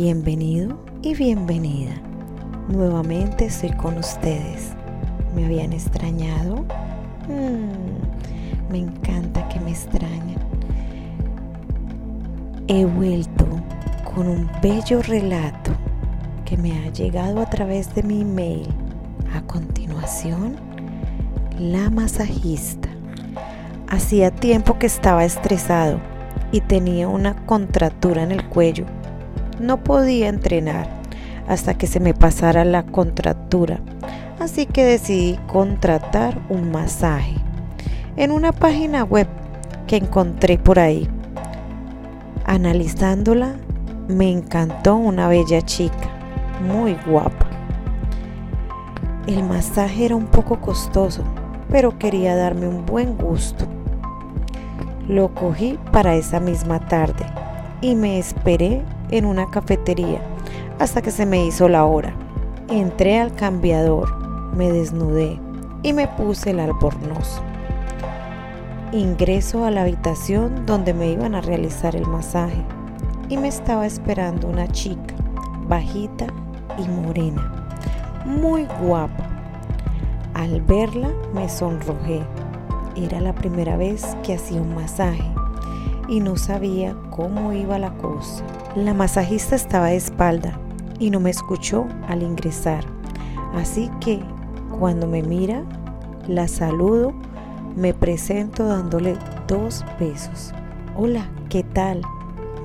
Bienvenido y bienvenida. Nuevamente estoy con ustedes. ¿Me habían extrañado? Mm, me encanta que me extrañen. He vuelto con un bello relato que me ha llegado a través de mi email. A continuación, la masajista. Hacía tiempo que estaba estresado y tenía una contractura en el cuello. No podía entrenar hasta que se me pasara la contractura, así que decidí contratar un masaje en una página web que encontré por ahí. Analizándola, me encantó una bella chica, muy guapa. El masaje era un poco costoso, pero quería darme un buen gusto. Lo cogí para esa misma tarde y me esperé en una cafetería hasta que se me hizo la hora. Entré al cambiador, me desnudé y me puse el albornoz. Ingreso a la habitación donde me iban a realizar el masaje y me estaba esperando una chica, bajita y morena, muy guapa. Al verla me sonrojé era la primera vez que hacía un masaje y no sabía cómo iba la cosa. La masajista estaba de espalda y no me escuchó al ingresar. Así que cuando me mira, la saludo, me presento dándole dos besos. Hola, ¿qué tal?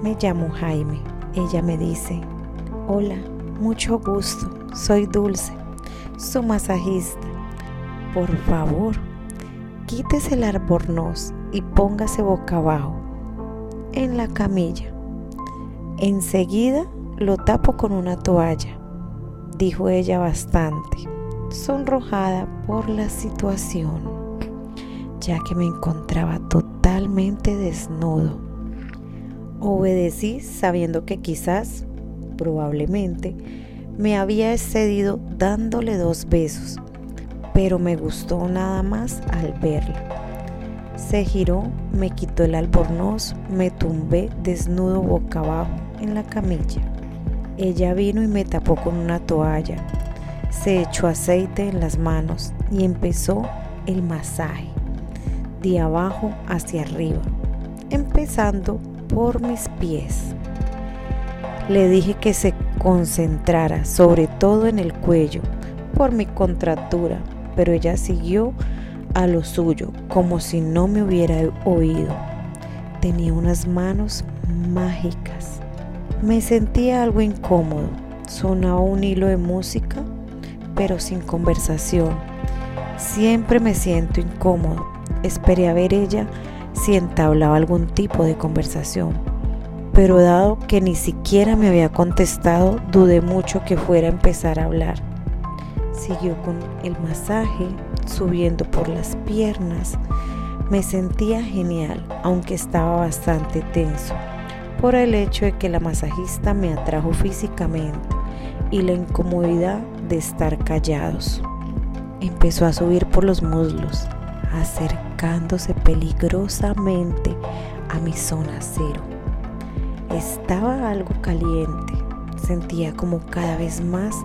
Me llamo Jaime. Ella me dice, hola, mucho gusto, soy Dulce, su masajista. Por favor, quítese el albornoz y póngase boca abajo en la camilla. Enseguida lo tapo con una toalla, dijo ella bastante, sonrojada por la situación, ya que me encontraba totalmente desnudo. Obedecí sabiendo que quizás, probablemente, me había excedido dándole dos besos pero me gustó nada más al verla. Se giró, me quitó el albornoz, me tumbé desnudo boca abajo en la camilla. Ella vino y me tapó con una toalla. Se echó aceite en las manos y empezó el masaje, de abajo hacia arriba, empezando por mis pies. Le dije que se concentrara sobre todo en el cuello por mi contractura, pero ella siguió a lo suyo, como si no me hubiera oído. Tenía unas manos mágicas. Me sentía algo incómodo. Sonaba un hilo de música, pero sin conversación. Siempre me siento incómodo. Esperé a ver ella si entablaba algún tipo de conversación. Pero dado que ni siquiera me había contestado, dudé mucho que fuera a empezar a hablar. Siguió con el masaje, subiendo por las piernas. Me sentía genial, aunque estaba bastante tenso, por el hecho de que la masajista me atrajo físicamente y la incomodidad de estar callados. Empezó a subir por los muslos, acercándose peligrosamente a mi zona cero. Estaba algo caliente, sentía como cada vez más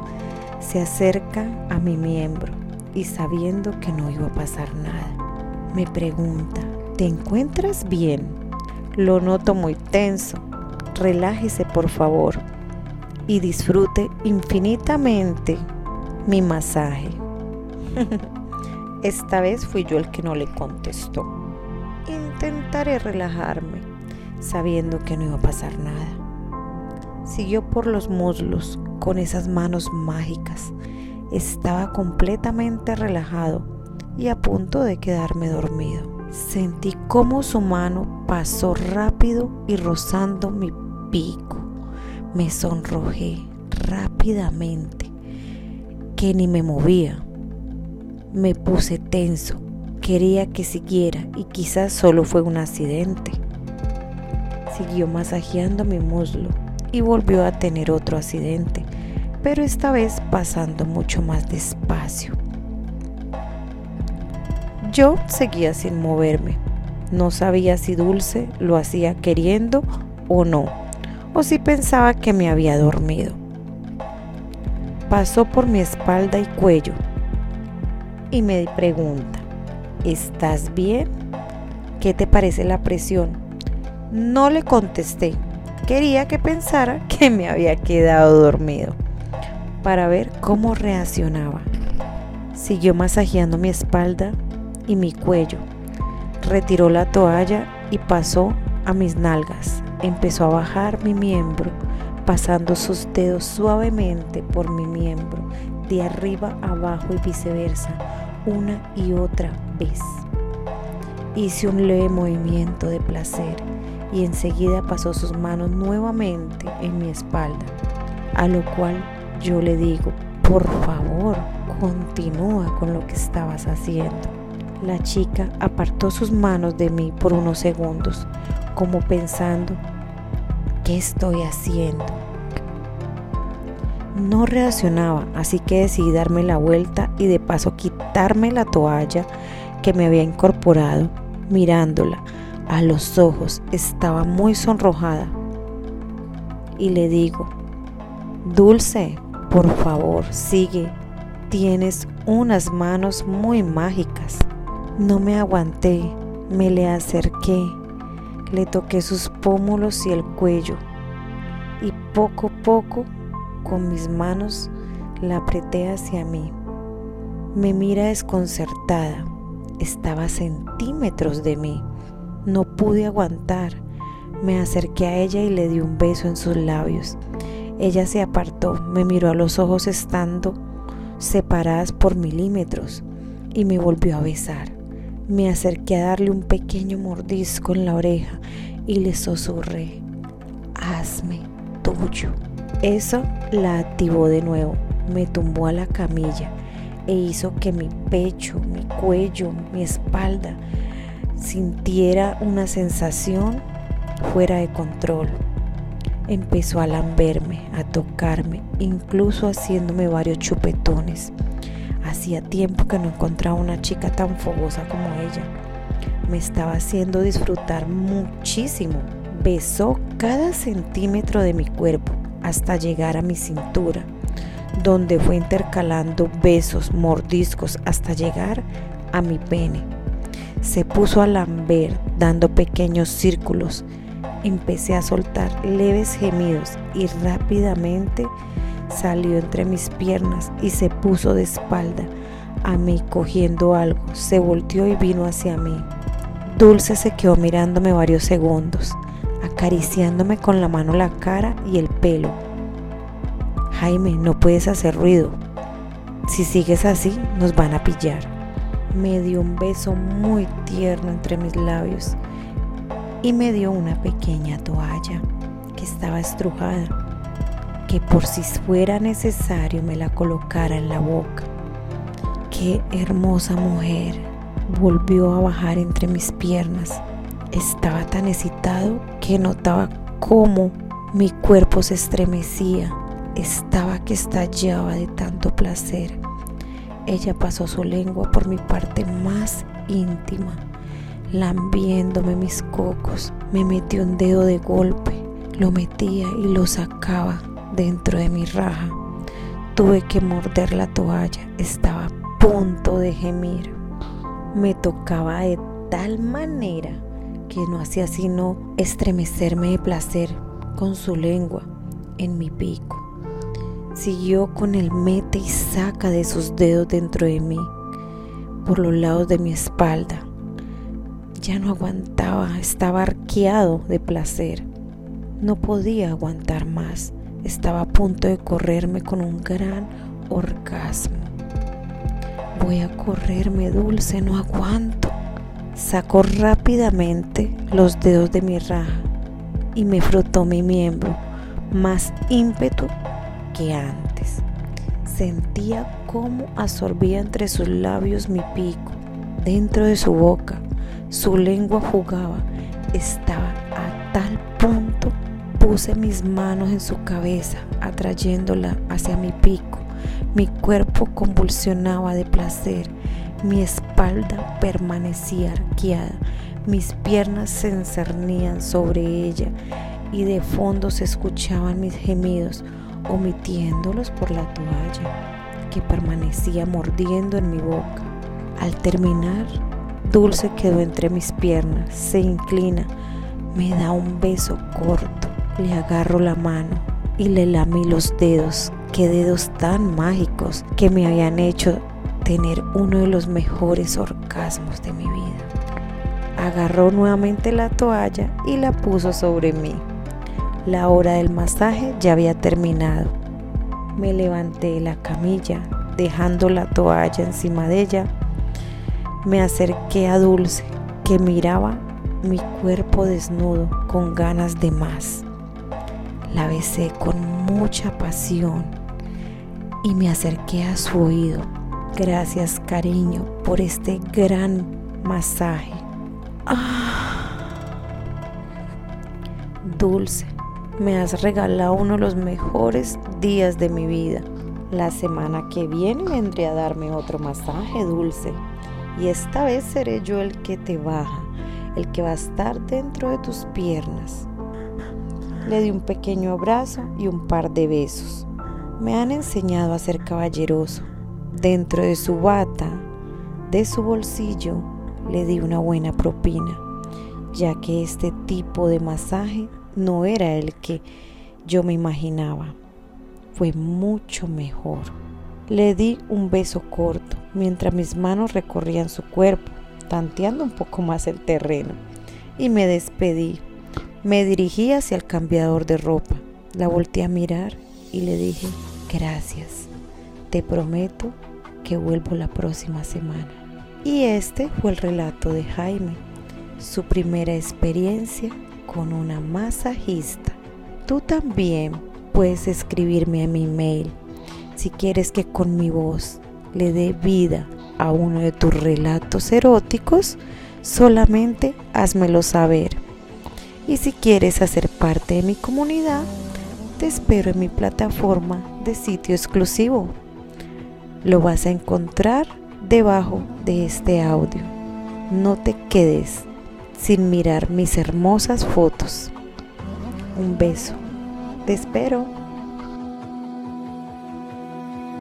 se acerca a mi miembro y sabiendo que no iba a pasar nada, me pregunta, ¿te encuentras bien? Lo noto muy tenso. Relájese por favor y disfrute infinitamente mi masaje. Esta vez fui yo el que no le contestó. Intentaré relajarme, sabiendo que no iba a pasar nada. Siguió por los muslos con esas manos mágicas. Estaba completamente relajado y a punto de quedarme dormido. Sentí cómo su mano pasó rápido y rozando mi pico. Me sonrojé rápidamente, que ni me movía. Me puse tenso, quería que siguiera y quizás solo fue un accidente. Siguió masajeando mi muslo y volvió a tener otro accidente, pero esta vez pasando mucho más despacio. Yo seguía sin moverme. No sabía si Dulce lo hacía queriendo o no, o si pensaba que me había dormido. Pasó por mi espalda y cuello y me pregunta, ¿estás bien? ¿Qué te parece la presión? No le contesté. Quería que pensara que me había quedado dormido para ver cómo reaccionaba. Siguió masajeando mi espalda y mi cuello. Retiró la toalla y pasó a mis nalgas. Empezó a bajar mi miembro, pasando sus dedos suavemente por mi miembro, de arriba abajo y viceversa, una y otra vez. Hice un leve movimiento de placer y enseguida pasó sus manos nuevamente en mi espalda, a lo cual yo le digo, por favor, continúa con lo que estabas haciendo. La chica apartó sus manos de mí por unos segundos, como pensando, ¿qué estoy haciendo? No reaccionaba, así que decidí darme la vuelta y de paso quitarme la toalla que me había incorporado. Mirándola a los ojos, estaba muy sonrojada. Y le digo, Dulce, por favor, sigue. Tienes unas manos muy mágicas. No me aguanté, me le acerqué, le toqué sus pómulos y el cuello y poco a poco con mis manos la apreté hacia mí. Me mira desconcertada. Estaba a centímetros de mí. No pude aguantar. Me acerqué a ella y le di un beso en sus labios. Ella se apartó, me miró a los ojos estando separadas por milímetros y me volvió a besar. Me acerqué a darle un pequeño mordisco en la oreja y le susurré, hazme tuyo. Eso la activó de nuevo, me tumbó a la camilla e hizo que mi pecho, mi cuello, mi espalda sintiera una sensación fuera de control. Empezó a lamberme, a tocarme, incluso haciéndome varios chupetones. Hacía tiempo que no encontraba una chica tan fogosa como ella. Me estaba haciendo disfrutar muchísimo. Besó cada centímetro de mi cuerpo hasta llegar a mi cintura, donde fue intercalando besos, mordiscos hasta llegar a mi pene. Se puso a lamber, dando pequeños círculos. Empecé a soltar leves gemidos y rápidamente salió entre mis piernas y se puso de espalda a mí cogiendo algo. Se volteó y vino hacia mí. Dulce se quedó mirándome varios segundos, acariciándome con la mano la cara y el pelo. Jaime, no puedes hacer ruido. Si sigues así, nos van a pillar. Me dio un beso muy tierno entre mis labios y me dio una pequeña toalla que estaba estrujada que por si fuera necesario me la colocara en la boca. Qué hermosa mujer volvió a bajar entre mis piernas. Estaba tan excitado que notaba cómo mi cuerpo se estremecía. Estaba que estallaba de tanto placer. Ella pasó su lengua por mi parte más íntima, lambiéndome mis cocos. Me metió un dedo de golpe, lo metía y lo sacaba dentro de mi raja. Tuve que morder la toalla, estaba a punto de gemir. Me tocaba de tal manera que no hacía sino estremecerme de placer con su lengua en mi pico. Siguió con el mete y saca de sus dedos dentro de mí, por los lados de mi espalda. Ya no aguantaba, estaba arqueado de placer. No podía aguantar más. Estaba a punto de correrme con un gran orgasmo. Voy a correrme dulce, no aguanto. Sacó rápidamente los dedos de mi raja y me frotó mi miembro, más ímpetu que antes. Sentía cómo absorbía entre sus labios mi pico, dentro de su boca. Su lengua jugaba. Estaba a tal punto Puse mis manos en su cabeza, atrayéndola hacia mi pico. Mi cuerpo convulsionaba de placer. Mi espalda permanecía arqueada. Mis piernas se encernían sobre ella y de fondo se escuchaban mis gemidos, omitiéndolos por la toalla que permanecía mordiendo en mi boca. Al terminar, Dulce quedó entre mis piernas, se inclina, me da un beso corto, le agarro la mano y le lamí los dedos, qué dedos tan mágicos que me habían hecho tener uno de los mejores orgasmos de mi vida. Agarró nuevamente la toalla y la puso sobre mí. La hora del masaje ya había terminado. Me levanté de la camilla, dejando la toalla encima de ella. Me acerqué a Dulce, que miraba mi cuerpo desnudo con ganas de más. La besé con mucha pasión y me acerqué a su oído. Gracias cariño por este gran masaje. Ah. Dulce, me has regalado uno de los mejores días de mi vida. La semana que viene vendré a darme otro masaje dulce. Y esta vez seré yo el que te baja, el que va a estar dentro de tus piernas. Le di un pequeño abrazo y un par de besos. Me han enseñado a ser caballeroso. Dentro de su bata, de su bolsillo, le di una buena propina, ya que este tipo de masaje no era el que yo me imaginaba. Fue mucho mejor. Le di un beso corto mientras mis manos recorrían su cuerpo, tanteando un poco más el terreno, y me despedí. Me dirigí hacia el cambiador de ropa. La volteé a mirar y le dije, gracias. Te prometo que vuelvo la próxima semana. Y este fue el relato de Jaime, su primera experiencia con una masajista. Tú también puedes escribirme a mi email si quieres que con mi voz le dé vida a uno de tus relatos eróticos, solamente házmelo saber. Y si quieres hacer parte de mi comunidad, te espero en mi plataforma de sitio exclusivo. Lo vas a encontrar debajo de este audio. No te quedes sin mirar mis hermosas fotos. Un beso. Te espero.